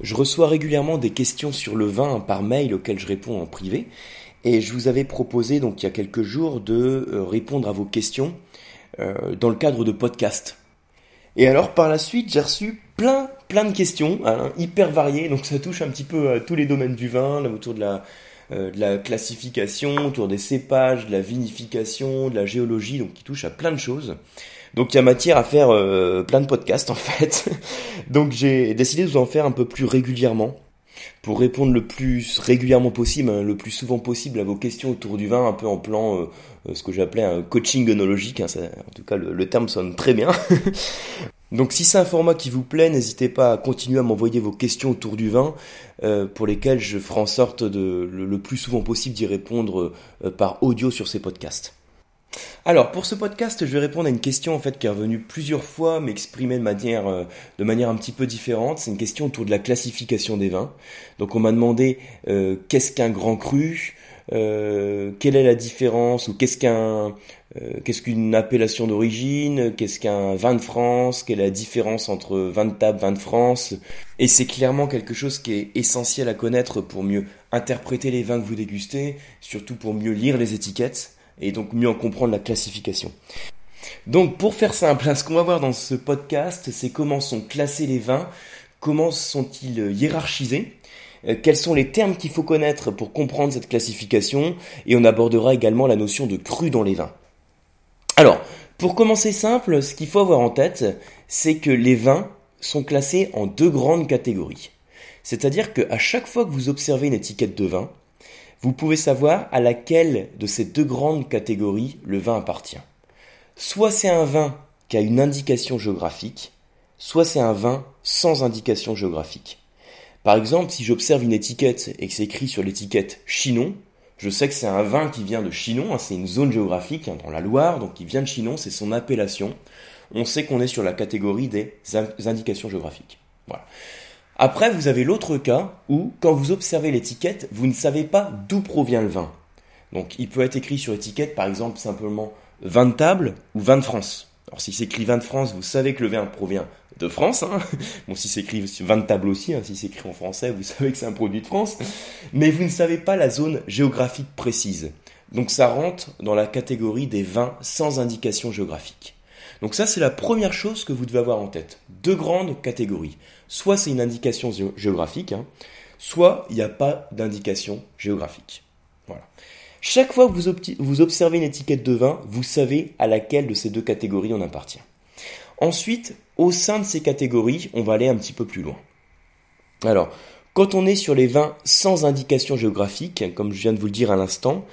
Je reçois régulièrement des questions sur le vin par mail auxquelles je réponds en privé. Et je vous avais proposé donc il y a quelques jours de euh, répondre à vos questions euh, dans le cadre de podcasts. Et alors par la suite j'ai reçu plein plein de questions, hein, hyper variées, donc ça touche un petit peu à tous les domaines du vin, autour de la, euh, de la classification, autour des cépages, de la vinification, de la géologie, donc qui touche à plein de choses. Donc il y a matière à faire euh, plein de podcasts en fait. Donc j'ai décidé de vous en faire un peu plus régulièrement pour répondre le plus régulièrement possible, hein, le plus souvent possible à vos questions autour du vin, un peu en plan euh, euh, ce que j'appelais un coaching œnologique. Hein, en tout cas, le, terme sonne très bien. Donc si c'est un format qui vous plaît, n'hésitez pas à continuer à m'envoyer vos questions autour du vin, pour lesquelles je ferai en sorte de le, plus souvent possible d'y répondre par audio sur ces podcasts. Alors pour ce podcast, je vais répondre à une question en fait qui est revenue plusieurs fois, mais exprimée de manière euh, de manière un petit peu différente. C'est une question autour de la classification des vins. Donc on m'a demandé euh, qu'est-ce qu'un grand cru, euh, quelle est la différence ou qu'est-ce qu'un qu'est-ce qu'une appellation d'origine, qu'est-ce qu'un vin de France, quelle est la différence entre vin de table, vin de France. Et c'est clairement quelque chose qui est essentiel à connaître pour mieux interpréter les vins que vous dégustez, surtout pour mieux lire les étiquettes et donc mieux en comprendre la classification. Donc pour faire simple, ce qu'on va voir dans ce podcast, c'est comment sont classés les vins, comment sont-ils hiérarchisés, euh, quels sont les termes qu'il faut connaître pour comprendre cette classification, et on abordera également la notion de cru dans les vins. Alors, pour commencer simple, ce qu'il faut avoir en tête, c'est que les vins sont classés en deux grandes catégories. C'est-à-dire qu'à chaque fois que vous observez une étiquette de vin, vous pouvez savoir à laquelle de ces deux grandes catégories le vin appartient. Soit c'est un vin qui a une indication géographique, soit c'est un vin sans indication géographique. Par exemple, si j'observe une étiquette et que c'est écrit sur l'étiquette Chinon, je sais que c'est un vin qui vient de Chinon, hein, c'est une zone géographique hein, dans la Loire, donc qui vient de Chinon, c'est son appellation. On sait qu'on est sur la catégorie des indications géographiques. Voilà. Après, vous avez l'autre cas où, quand vous observez l'étiquette, vous ne savez pas d'où provient le vin. Donc, il peut être écrit sur l'étiquette, par exemple, simplement vin de table ou vin de France. Alors, si c'est écrit vin de France, vous savez que le vin provient de France. Hein. Bon, si c'est écrit vin de table aussi, hein, si c'est écrit en français, vous savez que c'est un produit de France. Mais vous ne savez pas la zone géographique précise. Donc, ça rentre dans la catégorie des vins sans indication géographique. Donc ça, c'est la première chose que vous devez avoir en tête. Deux grandes catégories. Soit c'est une indication géographique, hein, soit il n'y a pas d'indication géographique. Voilà. Chaque fois que vous, vous observez une étiquette de vin, vous savez à laquelle de ces deux catégories on appartient. Ensuite, au sein de ces catégories, on va aller un petit peu plus loin. Alors, quand on est sur les vins sans indication géographique, comme je viens de vous le dire à l'instant,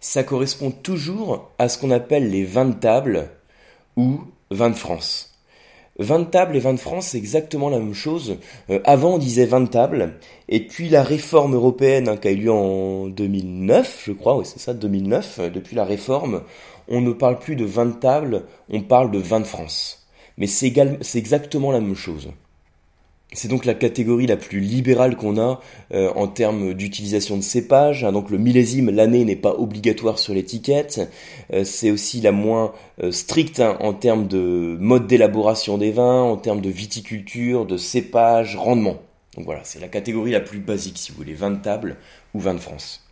ça correspond toujours à ce qu'on appelle les vins de table ou vin de France. Vin de table et vin de France, c'est exactement la même chose. Euh, avant, on disait vin de table, et puis la réforme européenne hein, qui a eu lieu en 2009, je crois, oui c'est ça, 2009, euh, depuis la réforme, on ne parle plus de vin de table, on parle de vin de France. Mais c'est exactement la même chose. C'est donc la catégorie la plus libérale qu'on a euh, en termes d'utilisation de cépage. Hein. donc le millésime, l'année n'est pas obligatoire sur l'étiquette. Euh, c'est aussi la moins euh, stricte hein, en termes de mode d'élaboration des vins, en termes de viticulture, de cépage, rendement. Donc voilà, c'est la catégorie la plus basique si vous voulez, vin de table ou vin de France.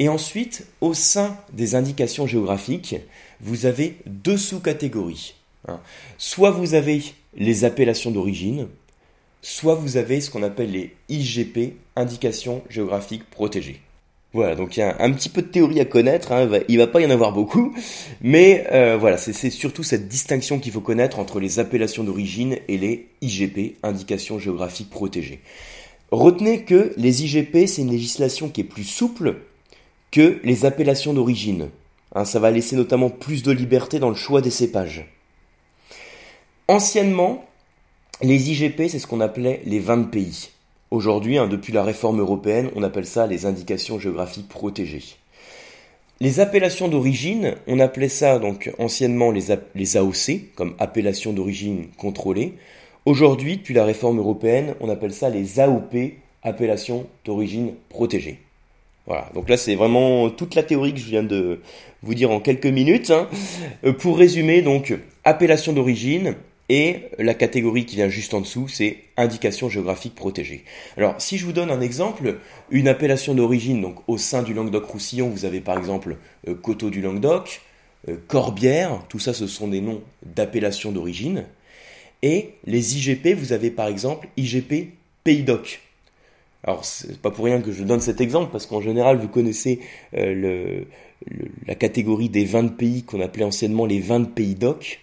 Et ensuite, au sein des indications géographiques, vous avez deux sous-catégories. Hein. Soit vous avez les appellations d'origine, soit vous avez ce qu'on appelle les IGP, indications géographiques protégées. Voilà, donc il y a un, petit peu de théorie à connaître, hein, il va pas y en avoir beaucoup, mais euh, voilà, c'est surtout cette distinction qu'il faut connaître entre les appellations d'origine et les IGP, indications géographiques protégées. Retenez que les IGP, c'est une législation qui est plus souple que les appellations d'origine. Hein, ça va laisser notamment plus de liberté dans le choix des cépages. Anciennement, les IGP, c'est ce qu'on appelait les 20 pays. Aujourd'hui, hein, depuis la réforme européenne, on appelle ça les indications géographiques protégées. Les appellations d'origine, on appelait ça donc anciennement les, AOC, comme appellation d'origine contrôlée. Aujourd'hui, depuis la réforme européenne, on appelle ça les AOP, appellations d'origine protégée. Voilà, donc là c'est vraiment toute la théorie que je viens de vous dire en quelques minutes. Hein. Euh, pour résumer, donc appellation d'origine, Et la catégorie qui vient juste en dessous, c'est indication géographique protégée. Alors, si je vous donne un exemple, une appellation d'origine, donc au sein du Languedoc-Roussillon, vous avez par exemple euh, Coteau du Languedoc, euh, Corbière, tout ça ce sont des noms d'appellation d'origine. Et les IGP, vous avez par exemple IGP Pays d'Oc. Alors, c'est pas pour rien que je donne cet exemple, parce qu'en général, vous connaissez euh, la catégorie des 20 pays qu'on appelait anciennement les 20 pays d'Oc.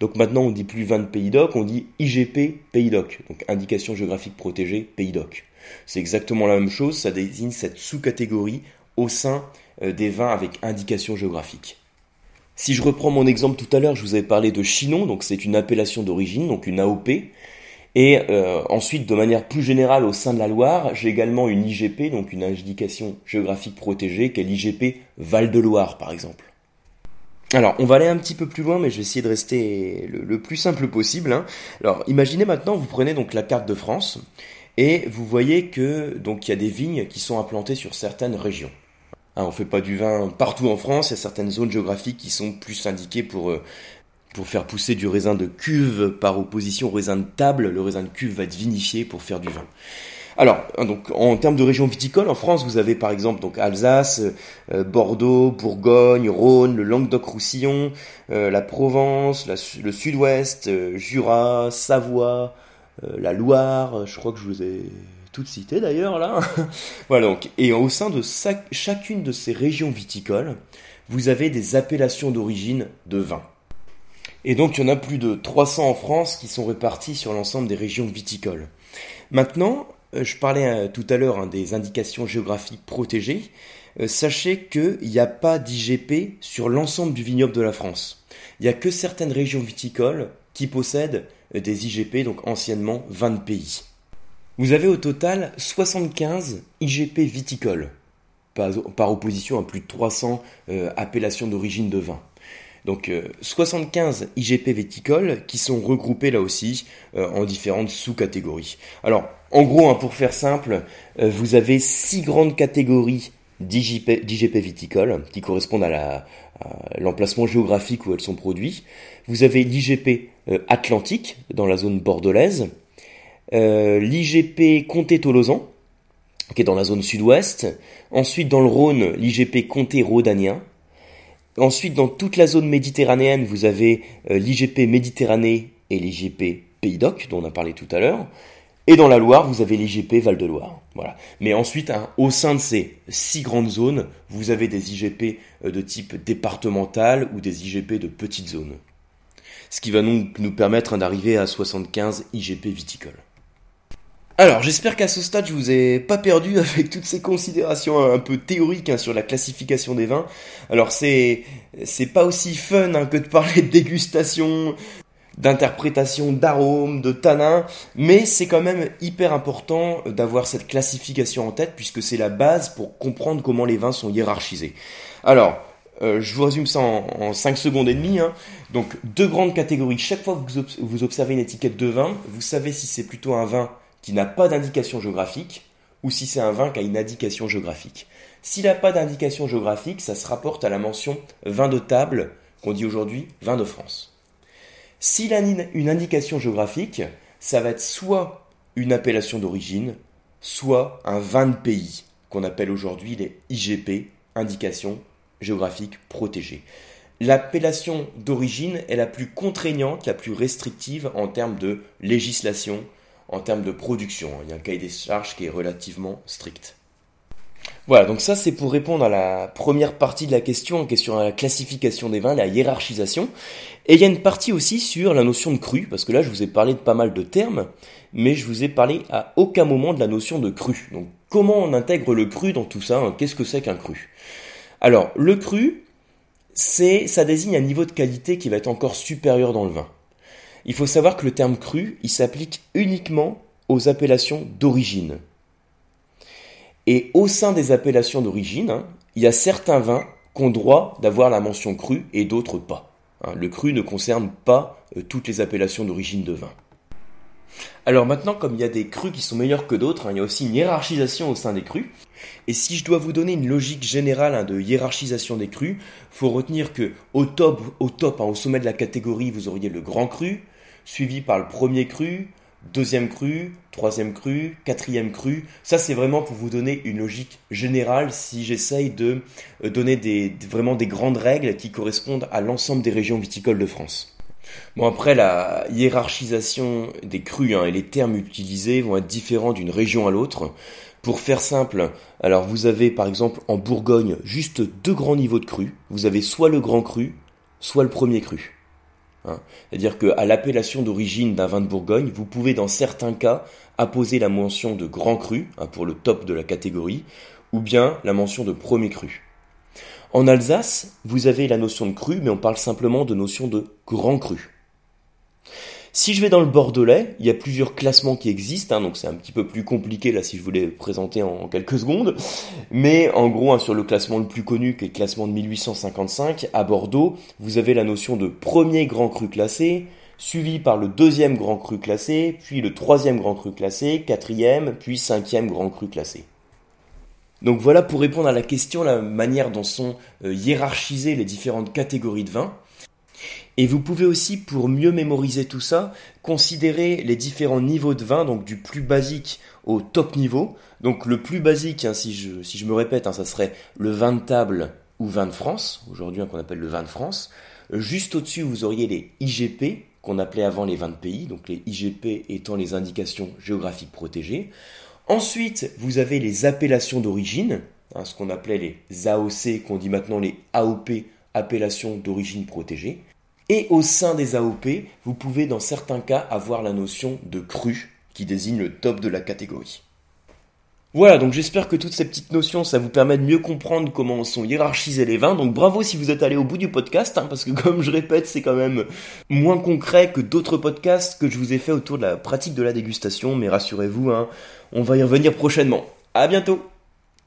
Donc maintenant, on dit plus 20 pays d'oc, on dit IGP pays d'oc, donc indication géographique protégée pays d'oc. C'est exactement la même chose, ça désigne cette sous-catégorie au sein euh, des vins avec indication géographique. Si je reprends mon exemple tout à l'heure, je vous avais parlé de Chinon, donc c'est une appellation d'origine, donc une AOP. Et euh, ensuite, de manière plus générale, au sein de la Loire, j'ai également une IGP, donc une indication géographique protégée, qui est l'IGP Val-de-Loire, par exemple. Alors, on va aller un petit peu plus loin, mais je vais essayer de rester le, plus simple possible. Hein. Alors, imaginez maintenant, vous prenez donc la carte de France et vous voyez que donc il y a des vignes qui sont implantées sur certaines régions. Hein, on fait pas du vin partout en France, il y a certaines zones géographiques qui sont plus indiquées pour euh, pour faire pousser du raisin de cuve par opposition au raisin de table. Le raisin de cuve va être vinifié pour faire du vin. Alors, hein, donc en termes de région viticole, en France, vous avez par exemple donc Alsace, euh, Bordeaux, Bourgogne, Rhône, le Languedoc-Roussillon, euh, la Provence, le Sud-Ouest, euh, Jura, Savoie, la Loire. Je crois que je vous ai toutes citées d'ailleurs là. voilà donc et au sein de chacune de ces régions viticoles, vous avez des appellations d'origine de vin. Et donc il y en a plus de 300 en France qui sont répartis sur l'ensemble des régions viticoles. Maintenant, euh, je parlais euh, tout à l'heure hein, des indications géographiques protégées. Euh, sachez qu'il n'y a pas d'IGP sur l'ensemble du vignoble de la France. Il n'y a que certaines régions viticoles qui possèdent des IGP, donc anciennement 20 pays. Vous avez au total 75 IGP viticoles, par, opposition à plus de 300 appellations d'origine de vin. Donc 75 IGP viticoles qui sont regroupés là aussi en différentes sous-catégories. Alors en gros, hein, pour faire simple, euh, vous avez six grandes catégories d'IGP viticoles qui correspondent à l'emplacement géographique où elles sont produites. Vous avez l'IGP euh, Atlantique dans la zone bordelaise, euh, l'IGP Comté-Tolosan qui est dans la zone sud-ouest, ensuite dans le Rhône l'IGP Comté-Rhodanien, ensuite dans toute la zone méditerranéenne vous avez l'IGP Méditerranée et l'IGP Pays d'Oc dont on a parlé tout à l'heure. Et dans la Loire, vous avez l'IGP Val-de-Loire. Voilà. Mais ensuite, hein, au sein de ces six grandes zones, vous avez des IGP euh, de type départemental ou des IGP de petites zones. Ce qui va nous, nous permettre hein, d'arriver à 75 IGP viticoles. Alors, j'espère qu'à ce stade, je vous ai pas perdu avec toutes ces considérations un peu théoriques hein, sur la classification des vins. Alors, c'est c'est pas aussi fun que de parler de dégustation, d'interprétation d'arômes, de tanins, mais c'est quand même hyper important d'avoir cette classification en tête puisque c'est la base pour comprendre comment les vins sont hiérarchisés. Alors, euh, je vous résume ça en, 5 secondes et demie. Hein. Donc, deux grandes catégories. Chaque fois que vous observez une étiquette de vin, vous savez si c'est plutôt un vin qui n'a pas d'indication géographique ou si c'est un vin qui a une indication géographique. S'il n'a pas d'indication géographique, ça se rapporte à la mention vin de table qu'on dit aujourd'hui vin de France. S'il a une indication géographique, ça va être soit une appellation d'origine, soit un vin de pays, qu'on appelle aujourd'hui les IGP, indication géographique protégée. L'appellation d'origine est la plus contraignante, la plus restrictive en termes de législation, en termes de production. Il y a un cahier des charges qui est relativement strict. Voilà, donc ça c'est pour répondre à la première partie de la question, question à la classification des vins, la hiérarchisation. Et il y a une partie aussi sur la notion de cru, parce que là je vous ai parlé de pas mal de termes, mais je vous ai parlé à aucun moment de la notion de cru. Donc comment on intègre le cru dans tout ça hein? Qu'est-ce que c'est qu'un cru? Alors le cru, c'est ça désigne un niveau de qualité qui va être encore supérieur dans le vin. Il faut savoir que le terme cru, il s'applique uniquement aux appellations d'origine. Et au sein des appellations d'origine, hein, il y a certains vins qui ont droit d'avoir la mention cru et d'autres pas. Hein. le cru ne concerne pas euh, toutes les appellations d'origine de vin. Alors maintenant, comme il y a des crus qui sont meilleurs que d'autres, hein, il y a aussi une hiérarchisation au sein des crus. Et si je dois vous donner une logique générale de hiérarchisation des crus, faut retenir que au top, au sommet de la catégorie, vous auriez le grand cru, suivi par le premier cru, deuxième cru, troisième cru, quatrième cru. Ça, c'est vraiment pour vous donner une logique générale si j'essaye de euh, donner des, vraiment des grandes règles qui correspondent à l'ensemble des régions viticoles de France. Bon, après, la hiérarchisation des crus hein, et les termes utilisés vont être différents d'une région à l'autre. Pour faire simple, alors vous avez par exemple en Bourgogne juste deux grands niveaux de cru. Vous avez soit le grand cru, soit le premier cru. Hein. C'est-à-dire qu'à l'appellation d'origine d'un vin de Bourgogne, vous pouvez dans certains cas apposer la mention de grand cru hein, pour le top de la catégorie, ou bien la mention de premier cru. En Alsace, vous avez la notion de cru, mais on parle simplement de notion de grand cru. Si je vais dans le Bordelais, il y a plusieurs classements qui existent, hein, donc c'est un petit peu plus compliqué là si je voulais présenter en, quelques secondes. Mais en gros, hein, sur le classement le plus connu, qui est le classement de 1855, à Bordeaux, vous avez la notion de premier grand cru classé, suivi par le deuxième grand cru classé, puis le troisième grand cru classé, quatrième, puis cinquième grand cru classé. Donc voilà pour répondre à la question, la manière dont sont euh, hiérarchisées les différentes catégories de vins. Et vous pouvez aussi, pour mieux mémoriser tout ça, considérer les différents niveaux de vin, donc du plus basique au top niveau. Donc le plus basique, hein, si, je, me répète, hein, ça serait le vin de table ou vin de France, aujourd'hui hein, qu'on appelle le vin de France. Juste au-dessus, vous auriez les IGP, qu'on appelait avant les vins de pays, donc les IGP étant les indications géographiques protégées. Ensuite, vous avez les appellations d'origine, ce qu'on appelait les AOC, qu'on dit maintenant les AOP, appellations d'origine protégée. Et au sein des AOP, vous pouvez dans certains cas avoir la notion de cru qui désigne le top de la catégorie. Voilà, donc j'espère que toutes ces petites notions, ça vous permet de mieux comprendre comment sont hiérarchisés les vins. Donc bravo si vous êtes allé au bout du podcast, hein, parce que comme je répète, c'est quand même moins concret que d'autres podcasts que je vous ai fait autour de la pratique de la dégustation. Mais rassurez-vous, hein, on va y revenir prochainement. À bientôt